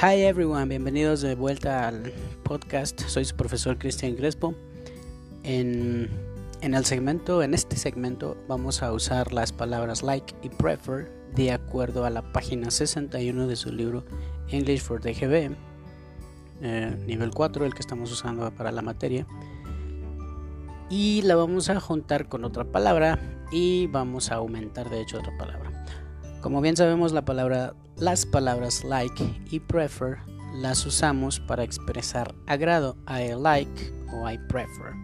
Hi everyone, bienvenidos de vuelta al podcast. Soy su profesor Cristian Crespo. En, el segmento, en este segmento, vamos a usar las palabras like y prefer de acuerdo a la página 61 de su libro English for DGB, eh, nivel 4, el que estamos usando para la materia. Y la vamos a juntar con otra palabra y vamos a aumentar de hecho otra palabra. Como bien sabemos, las palabras like y prefer las usamos para expresar agrado. I like o I prefer.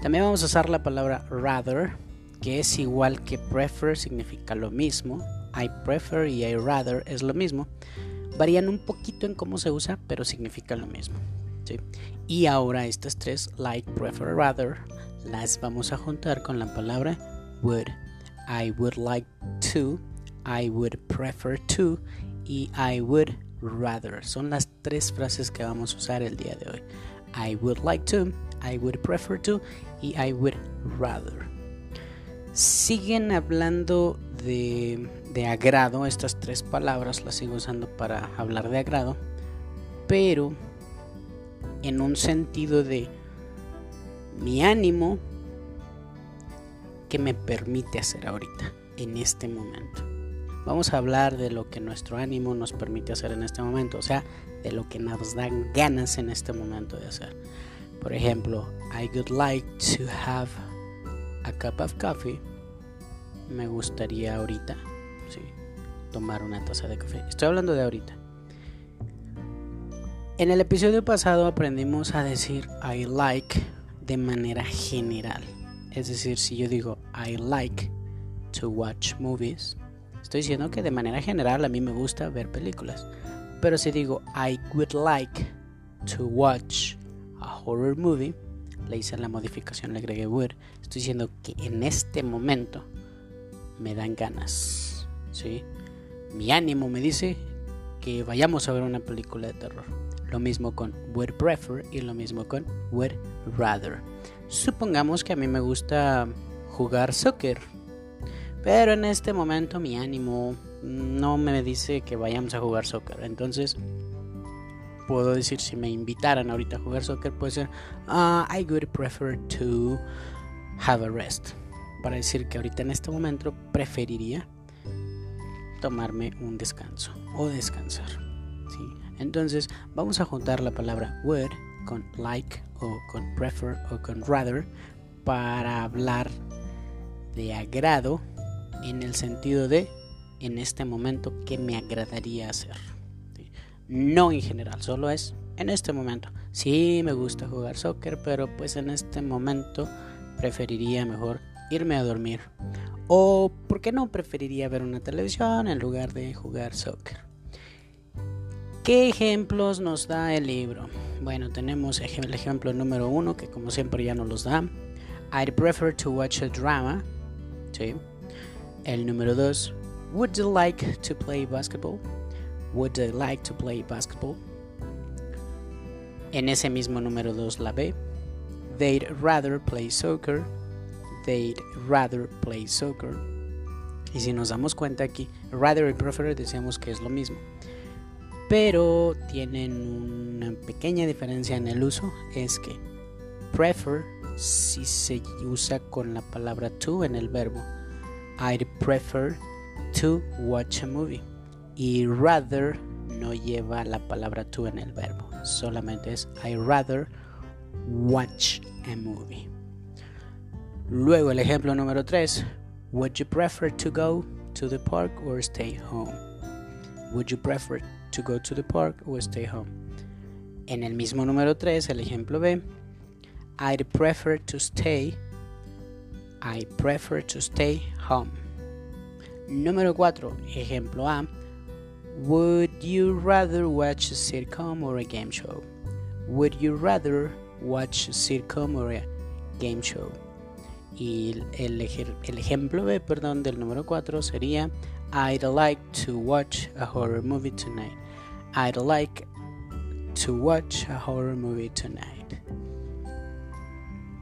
También vamos a usar la palabra rather, que es igual que prefer, significa lo mismo. I prefer y I rather es lo mismo. Varían un poquito en cómo se usa, pero significan lo mismo. Y ahora estas tres, like, prefer, rather, las vamos a juntar con la palabra would. I would like to, I would prefer to y I would rather. Son las tres frases que vamos a usar el día de hoy. I would like to, I would prefer to y I would rather. Siguen hablando de, de agrado, estas tres palabras las sigo usando para hablar de agrado, pero en un sentido de mi ánimo que me permite hacer ahorita, en este momento. Vamos a hablar de lo que nuestro ánimo nos permite hacer en este momento, o sea, de lo que nos dan ganas en este momento de hacer. Por ejemplo, I would like to have a cup of coffee. Me gustaría ahorita, tomar una taza de café. Estoy hablando de ahorita. En el episodio pasado aprendimos a decir I like de manera general. Es decir, si yo digo I like to watch movies, estoy diciendo que de manera general a mí me gusta ver películas. Pero si digo I would like to watch a horror movie, le hice la modificación, le agregué would, estoy diciendo que en este momento me dan ganas. ¿sí? Mi ánimo me dice que vayamos a ver una película de terror. Lo mismo con would prefer y lo mismo con would rather. Supongamos que a mí me gusta jugar soccer, pero en este momento mi ánimo no me dice que vayamos a jugar soccer. Entonces, puedo decir si me invitaran ahorita a jugar soccer, puede ser uh, I would prefer to have a rest. Para decir que ahorita en este momento preferiría tomarme un descanso o descansar. Entonces, vamos a juntar la palabra would con like o con prefer o con rather para hablar de agrado en el sentido de en este momento que me agradaría hacer. No en general, solo es en este momento. Sí me gusta jugar soccer, pero pues en este momento preferiría mejor irme a dormir. O, ¿por qué no preferiría ver una televisión en lugar de jugar soccer? ¿Qué ejemplos nos da el libro? Bueno, tenemos el ejemplo número uno, que como siempre ya nos los da. I'd prefer to watch a drama. ¿sí? El número dos, Would you like to play basketball? Would you like to play basketball? En ese mismo número dos la B. They'd rather play soccer. They'd rather play soccer. Y si nos damos cuenta aquí, rather y prefer decíamos que es lo mismo pero tienen una pequeña diferencia en el uso, es que prefer si se usa con la palabra to en el verbo. I'd prefer to watch a movie. Y rather no lleva la palabra to en el verbo, solamente es I'd rather watch a movie. Luego el ejemplo número 3. Would you prefer to go to the park or stay home? Would you prefer to go to the park or stay home. En el mismo número 3, el ejemplo B, I'd prefer to stay. I prefer to stay home. Número 4, ejemplo A. Would you rather watch a sitcom or a game show? Would you rather watch a sitcom or a game show? Y el, el ejemplo B, perdón, del número 4 sería I'd like to watch a horror movie tonight. I'd like to watch a horror movie tonight.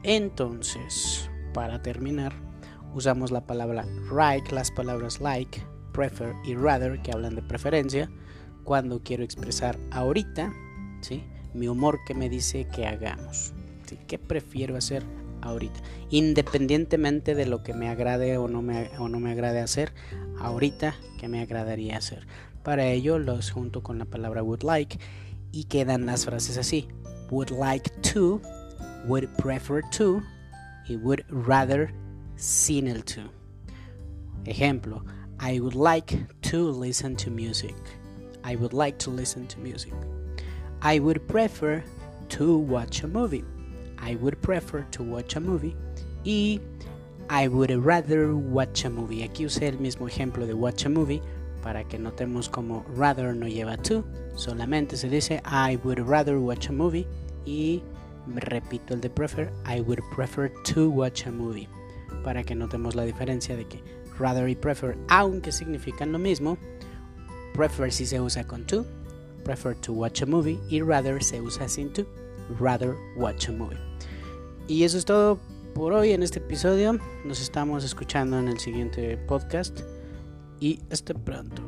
Entonces, para terminar, usamos la palabra like, las palabras like, prefer y rather que hablan de preferencia cuando quiero expresar ahorita, ¿sí? Mi humor que me dice que hagamos. ¿sí? ¿Qué prefiero hacer ahorita? Independientemente de lo que me agrade o no me, o no me agrade hacer, ahorita, ¿qué me agradaría hacer? Para ello los junto con la palabra would like y quedan las frases así. Would like to, would prefer to y would rather sin el to. Ejemplo, I would like to listen to music. I would like to listen to music. I would prefer to watch a movie. I would prefer to watch a movie. Y I would rather watch a movie. Aquí usé el mismo ejemplo de watch a movie para que notemos como rather no lleva to. Solamente se dice I would rather watch a movie. Y repito el de prefer. I would prefer to watch a movie. Para que notemos la diferencia de que rather y prefer, aunque significan lo mismo, prefer si se usa con to, prefer to watch a movie y rather se usa sin to, rather watch a movie. Y eso es todo por hoy en este episodio. Nos estamos escuchando en el siguiente podcast y hasta pronto.